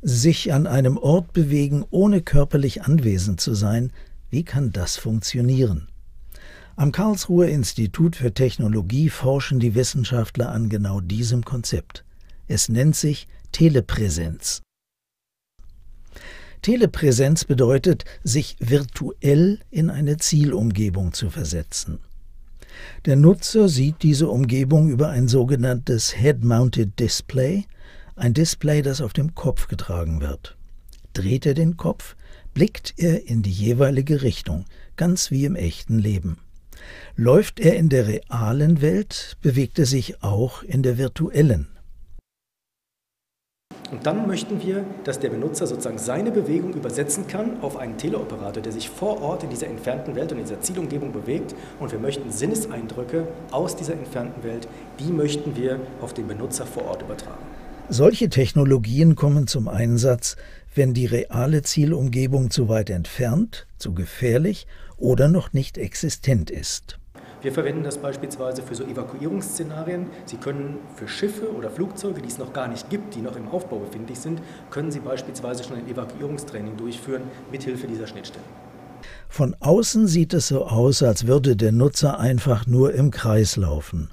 Sich an einem Ort bewegen, ohne körperlich anwesend zu sein, wie kann das funktionieren? Am Karlsruher Institut für Technologie forschen die Wissenschaftler an genau diesem Konzept. Es nennt sich Telepräsenz. Telepräsenz bedeutet, sich virtuell in eine Zielumgebung zu versetzen. Der Nutzer sieht diese Umgebung über ein sogenanntes Head-Mounted Display, ein Display, das auf dem Kopf getragen wird. Dreht er den Kopf, blickt er in die jeweilige Richtung, ganz wie im echten Leben. Läuft er in der realen Welt, bewegt er sich auch in der virtuellen. Und dann möchten wir, dass der Benutzer sozusagen seine Bewegung übersetzen kann auf einen Teleoperator, der sich vor Ort in dieser entfernten Welt und in dieser Zielumgebung bewegt. Und wir möchten Sinneseindrücke aus dieser entfernten Welt, die möchten wir auf den Benutzer vor Ort übertragen. Solche Technologien kommen zum Einsatz, wenn die reale Zielumgebung zu weit entfernt, zu gefährlich oder noch nicht existent ist. Wir verwenden das beispielsweise für so Evakuierungsszenarien. Sie können für Schiffe oder Flugzeuge, die es noch gar nicht gibt, die noch im Aufbau befindlich sind, können Sie beispielsweise schon ein Evakuierungstraining durchführen mithilfe dieser Schnittstellen. Von außen sieht es so aus, als würde der Nutzer einfach nur im Kreis laufen.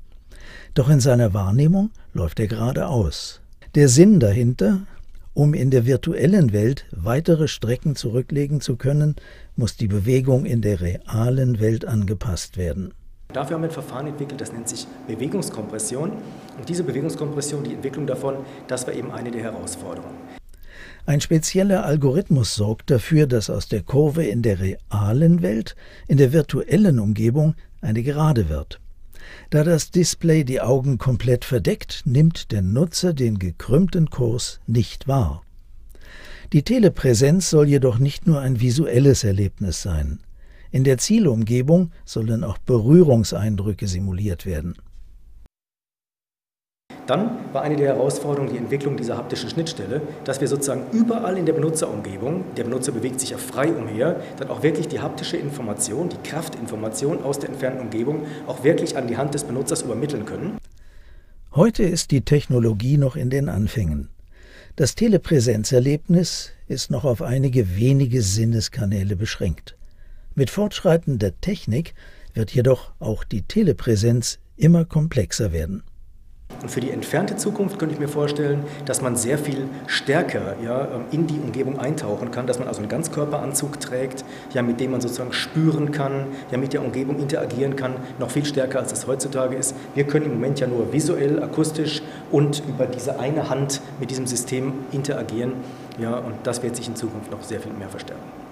Doch in seiner Wahrnehmung läuft er geradeaus. Der Sinn dahinter, um in der virtuellen Welt weitere Strecken zurücklegen zu können, muss die Bewegung in der realen Welt angepasst werden. Dafür haben wir ein Verfahren entwickelt, das nennt sich Bewegungskompression. Und diese Bewegungskompression, die Entwicklung davon, das war eben eine der Herausforderungen. Ein spezieller Algorithmus sorgt dafür, dass aus der Kurve in der realen Welt, in der virtuellen Umgebung, eine Gerade wird. Da das Display die Augen komplett verdeckt, nimmt der Nutzer den gekrümmten Kurs nicht wahr. Die Telepräsenz soll jedoch nicht nur ein visuelles Erlebnis sein. In der Zielumgebung sollen auch Berührungseindrücke simuliert werden. Dann war eine der Herausforderungen die Entwicklung dieser haptischen Schnittstelle, dass wir sozusagen überall in der Benutzerumgebung, der Benutzer bewegt sich ja frei umher, dann auch wirklich die haptische Information, die Kraftinformation aus der entfernten Umgebung auch wirklich an die Hand des Benutzers übermitteln können. Heute ist die Technologie noch in den Anfängen. Das Telepräsenzerlebnis ist noch auf einige wenige Sinneskanäle beschränkt. Mit fortschreitender Technik wird jedoch auch die Telepräsenz immer komplexer werden. Und für die entfernte Zukunft könnte ich mir vorstellen, dass man sehr viel stärker ja, in die Umgebung eintauchen kann, dass man also einen Ganzkörperanzug trägt, ja, mit dem man sozusagen spüren kann, ja, mit der Umgebung interagieren kann, noch viel stärker als es heutzutage ist. Wir können im Moment ja nur visuell, akustisch und über diese eine Hand mit diesem System interagieren. Ja, und das wird sich in Zukunft noch sehr viel mehr verstärken.